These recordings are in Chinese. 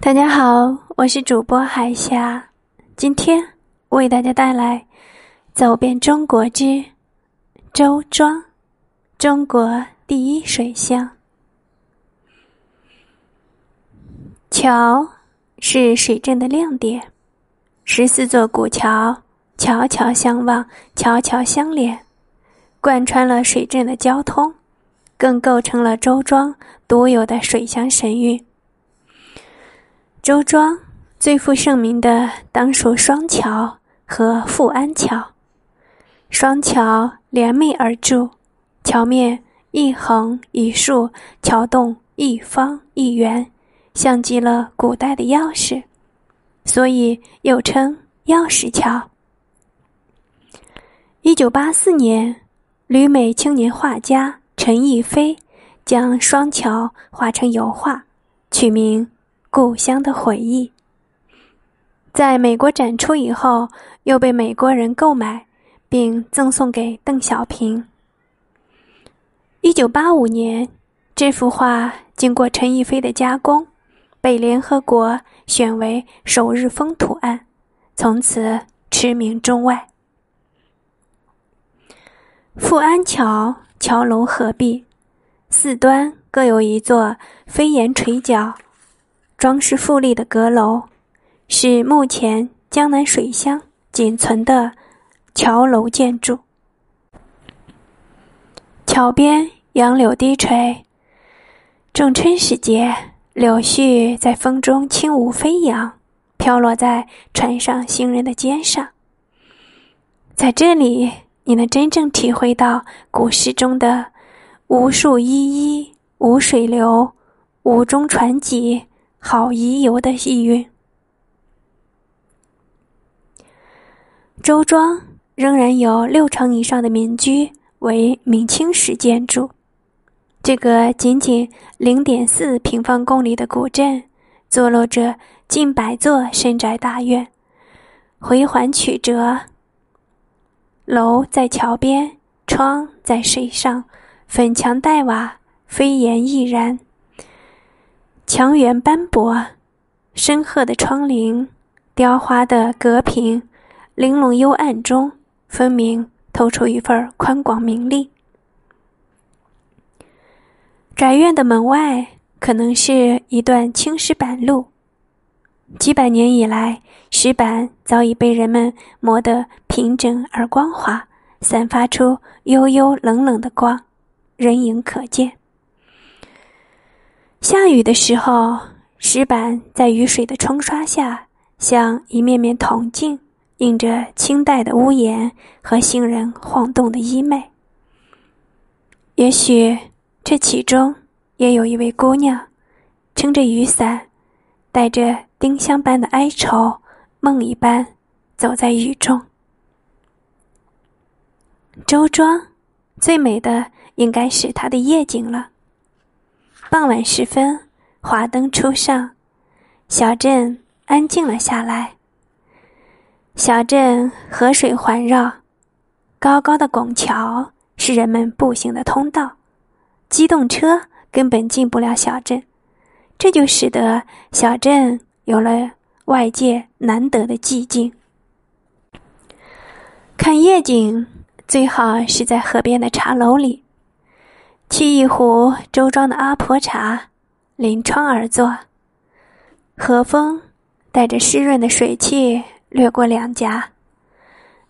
大家好，我是主播海霞，今天为大家带来《走遍中国之周庄》，中国第一水乡。桥是水镇的亮点，十四座古桥桥桥相望，桥桥相连，贯穿了水镇的交通，更构成了周庄独有的水乡神韵。周庄最负盛名的当属双桥和富安桥。双桥连袂而筑，桥面一横一竖，桥洞一方一圆，像极了古代的钥匙，所以又称钥匙桥。一九八四年，旅美青年画家陈逸飞将双桥画成油画，取名。故乡的回忆，在美国展出以后，又被美国人购买，并赠送给邓小平。一九八五年，这幅画经过陈逸飞的加工，被联合国选为首日风图案，从此驰名中外。富安桥桥楼合璧，四端各有一座飞檐垂角。装饰富丽的阁楼，是目前江南水乡仅存的桥楼建筑。桥边杨柳低垂，仲春时节，柳絮在风中轻舞飞扬，飘落在船上行人的肩上。在这里，你能真正体会到古诗中的“无树依依，无水流，无中船籍”。好遗游的意蕴。周庄仍然有六成以上的民居为明清时建筑。这个仅仅零点四平方公里的古镇，坐落着近百座深宅大院，回环曲折，楼在桥边，窗在水上，粉墙黛瓦，飞檐翼然。墙垣斑驳，深褐的窗棂，雕花的阁屏，玲珑幽暗中，分明透出一份宽广明丽。宅院的门外可能是一段青石板路，几百年以来，石板早已被人们磨得平整而光滑，散发出幽幽冷冷的光，人影可见。下雨的时候，石板在雨水的冲刷下，像一面面铜镜，映着清代的屋檐和行人晃动的衣袂。也许这其中也有一位姑娘，撑着雨伞，带着丁香般的哀愁，梦一般走在雨中。周庄最美的应该是它的夜景了。傍晚时分，华灯初上，小镇安静了下来。小镇河水环绕，高高的拱桥是人们步行的通道，机动车根本进不了小镇，这就使得小镇有了外界难得的寂静。看夜景，最好是在河边的茶楼里。沏一壶周庄的阿婆茶，临窗而坐。和风带着湿润的水汽掠过两颊，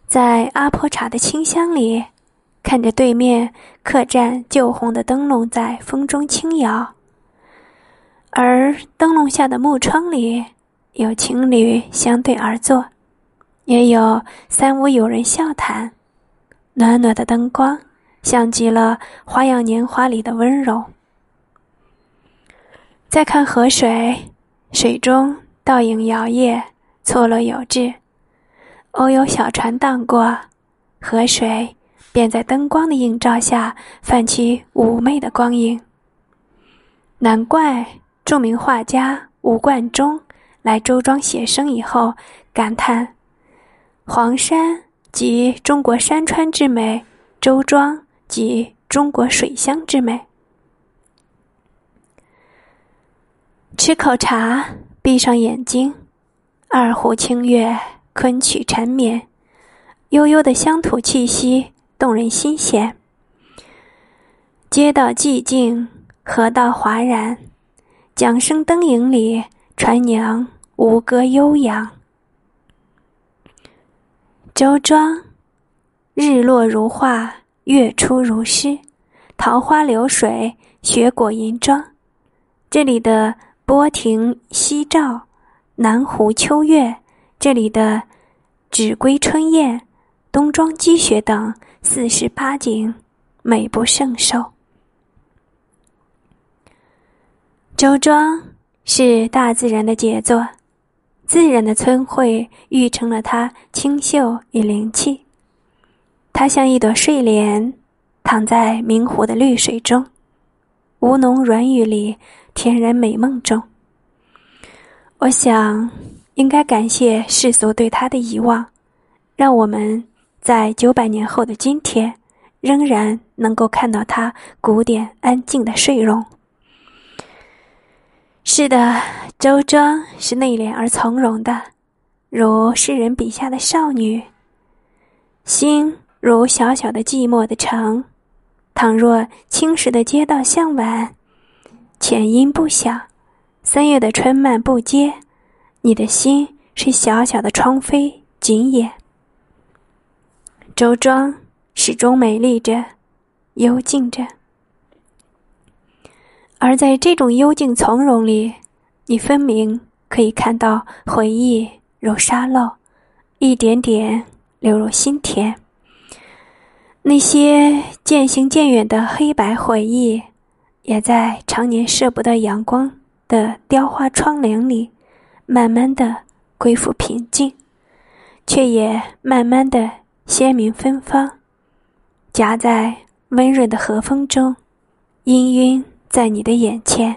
在阿婆茶的清香里，看着对面客栈旧红的灯笼在风中轻摇，而灯笼下的木窗里有情侣相对而坐，也有三五友人笑谈，暖暖的灯光。像极了《花样年华》里的温柔。再看河水，水中倒影摇曳，错落有致，偶有小船荡过，河水便在灯光的映照下泛起妩媚的光影。难怪著名画家吴冠中来周庄写生以后，感叹：“黄山即中国山川之美，周庄。”及中国水乡之美。吃口茶，闭上眼睛，二胡清乐，昆曲缠绵，悠悠的乡土气息，动人心弦。街道寂静，河道哗然，桨声灯影里，船娘吴歌悠扬。周庄，日落如画，月出如诗，桃花流水，雪果银装。这里的波亭夕照，南湖秋月，这里的纸归春燕，冬装积雪等四十八景，美不胜收。周庄是大自然的杰作，自然的村会育成了它清秀与灵气。它像一朵睡莲，躺在明湖的绿水中，吴侬软语里。天然美梦中，我想应该感谢世俗对他的遗忘，让我们在九百年后的今天，仍然能够看到他古典安静的睡容。是的，周庄是内敛而从容的，如诗人笔下的少女，心如小小的寂寞的城。倘若青石的街道向晚。浅音不响，三月的春漫不接，你的心是小小的窗扉紧掩。周庄始终美丽着，幽静着，而在这种幽静从容里，你分明可以看到回忆如沙漏，一点点流入心田。那些渐行渐远的黑白回忆。也在常年射不到阳光的雕花窗棂里，慢慢的恢复平静，却也慢慢的鲜明芬芳，夹在温润的和风中，氤氲在你的眼前。